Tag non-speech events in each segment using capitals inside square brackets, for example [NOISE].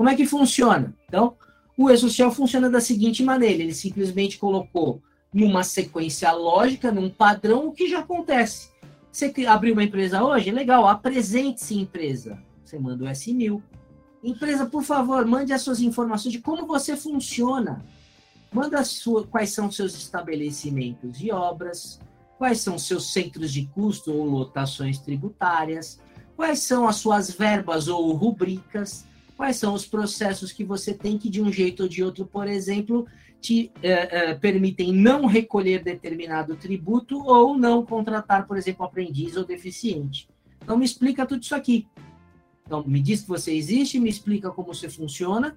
Como é que funciona? Então, o e-social funciona da seguinte maneira: ele simplesmente colocou numa sequência lógica, num padrão, o que já acontece. Você abriu uma empresa hoje? Legal, apresente-se empresa. Você manda o S1000. Empresa, por favor, mande as suas informações de como você funciona. Manda sua, quais são seus estabelecimentos de obras, quais são seus centros de custo ou lotações tributárias, quais são as suas verbas ou rubricas, quais são os processos que você tem que, de um jeito ou de outro, por exemplo, te eh, eh, permitem não recolher determinado tributo ou não contratar, por exemplo, aprendiz ou deficiente. Então, me explica tudo isso aqui. Então, me diz que você existe, me explica como você funciona,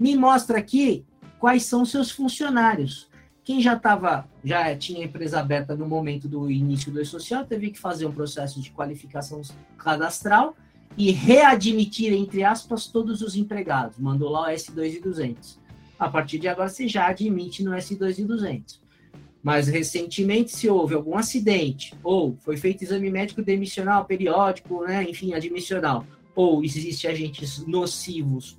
me mostra aqui quais são seus funcionários. Quem já estava, já tinha empresa aberta no momento do início do e-social, teve que fazer um processo de qualificação cadastral e readmitir, entre aspas, todos os empregados. Mandou lá o S2 e 200. A partir de agora, você já admite no S2 e 200. Mas recentemente, se houve algum acidente, ou foi feito exame médico demissional periódico, né, enfim, admissional, ou existe agentes nocivos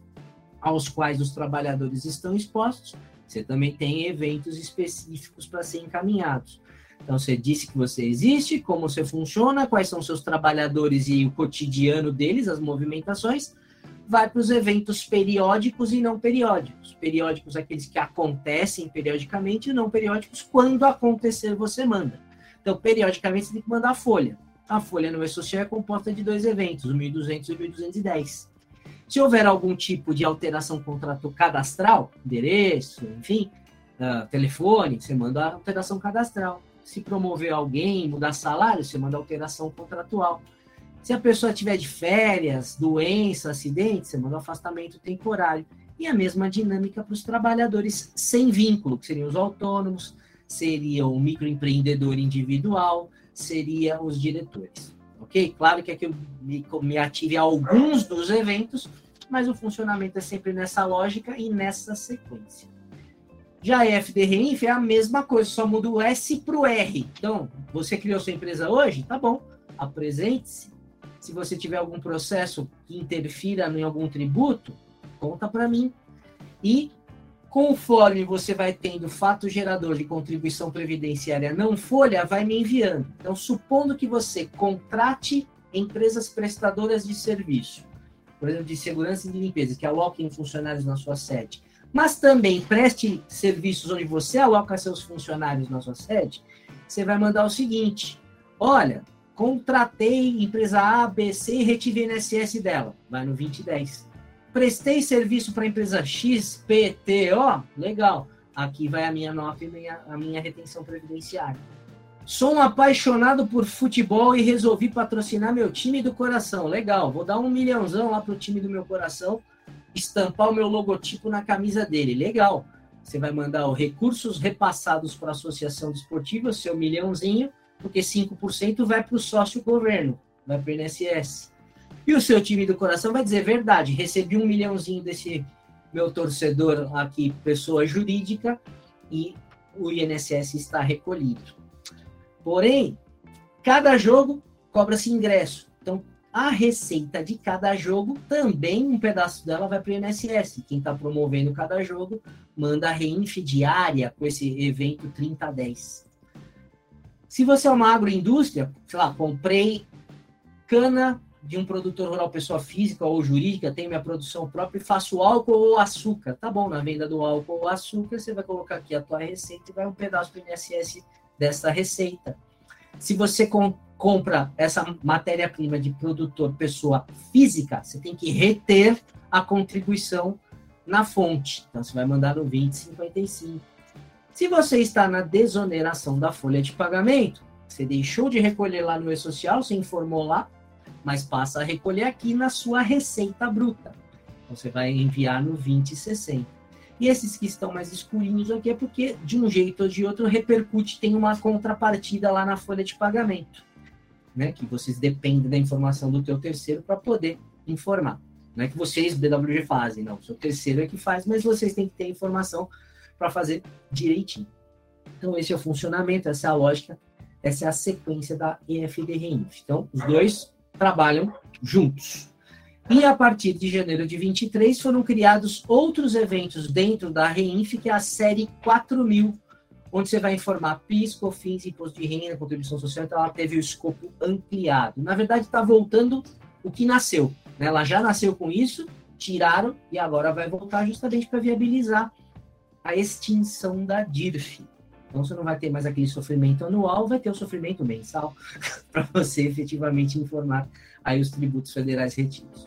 aos quais os trabalhadores estão expostos, você também tem eventos específicos para ser encaminhados. Então, você disse que você existe, como você funciona, quais são seus trabalhadores e o cotidiano deles, as movimentações, vai para os eventos periódicos e não periódicos. Periódicos, aqueles que acontecem periodicamente, e não periódicos, quando acontecer, você manda. Então, periodicamente, você tem que mandar a folha. A folha no E-Social é composta de dois eventos, o 1200 e o 1210. Se houver algum tipo de alteração contrato cadastral, endereço, enfim, uh, telefone, você manda a alteração cadastral. Se promover alguém, mudar salário, você manda alteração contratual. Se a pessoa tiver de férias, doença, acidente, você manda afastamento temporário. E a mesma dinâmica para os trabalhadores sem vínculo, que seriam os autônomos, seria o microempreendedor individual, seria os diretores. Ok? Claro que aqui eu me, me ative a alguns dos eventos, mas o funcionamento é sempre nessa lógica e nessa sequência. Já a FDRINF é a mesma coisa, só muda o S para o R. Então, você criou sua empresa hoje? Tá bom, apresente-se. Se você tiver algum processo que interfira em algum tributo, conta para mim. E Conforme você vai tendo fato gerador de contribuição previdenciária não folha, vai me enviando. Então, supondo que você contrate empresas prestadoras de serviço, por exemplo, de segurança e de limpeza, que aloquem funcionários na sua sede, mas também preste serviços onde você aloca seus funcionários na sua sede, você vai mandar o seguinte: olha, contratei empresa A, B, C e retive INSS dela. Vai no 2010 prestei serviço para a empresa XPTO, legal. Aqui vai a minha nota e minha, a minha retenção previdenciária. Sou um apaixonado por futebol e resolvi patrocinar meu time do coração. Legal, vou dar um milhãozão lá pro time do meu coração, estampar o meu logotipo na camisa dele. Legal. Você vai mandar os recursos repassados para a associação desportiva, seu milhãozinho, porque 5% vai para o sócio governo, vai para o INSS. E o seu time do coração vai dizer verdade, recebi um milhãozinho desse meu torcedor aqui, pessoa jurídica, e o INSS está recolhido. Porém, cada jogo cobra-se ingresso. A receita de cada jogo também, um pedaço dela vai para o INSS. Quem está promovendo cada jogo manda a reinf diária com esse evento 3010. Se você é uma agroindústria, sei lá, comprei cana de um produtor rural, pessoa física ou jurídica, tenho minha produção própria e faço álcool ou açúcar. Tá bom, na venda do álcool ou açúcar, você vai colocar aqui a tua receita e vai um pedaço do INSS dessa receita. Se você compra essa matéria-prima de produtor pessoa física, você tem que reter a contribuição na fonte. Então, você vai mandar no 2055. Se você está na desoneração da folha de pagamento, você deixou de recolher lá no E-Social, você informou lá, mas passa a recolher aqui na sua receita bruta. Então, você vai enviar no 2060. E esses que estão mais escurinhos aqui é porque, de um jeito ou de outro, repercute, tem uma contrapartida lá na folha de pagamento. Né? Que vocês dependem da informação do teu terceiro para poder informar. Não é que vocês, BWG, fazem, não. O seu terceiro é que faz, mas vocês têm que ter informação para fazer direitinho. Então, esse é o funcionamento, essa é a lógica, essa é a sequência da EFD Então, os dois trabalham juntos. E a partir de janeiro de 23 foram criados outros eventos dentro da REINF, que é a série 4000, onde você vai informar PIS, COFINS, Imposto de Renda, Contribuição Social, então ela teve o escopo ampliado. Na verdade, está voltando o que nasceu. Né? Ela já nasceu com isso, tiraram e agora vai voltar justamente para viabilizar a extinção da DIRF. Então você não vai ter mais aquele sofrimento anual, vai ter o sofrimento mensal [LAUGHS] para você efetivamente informar aí os tributos federais retidos.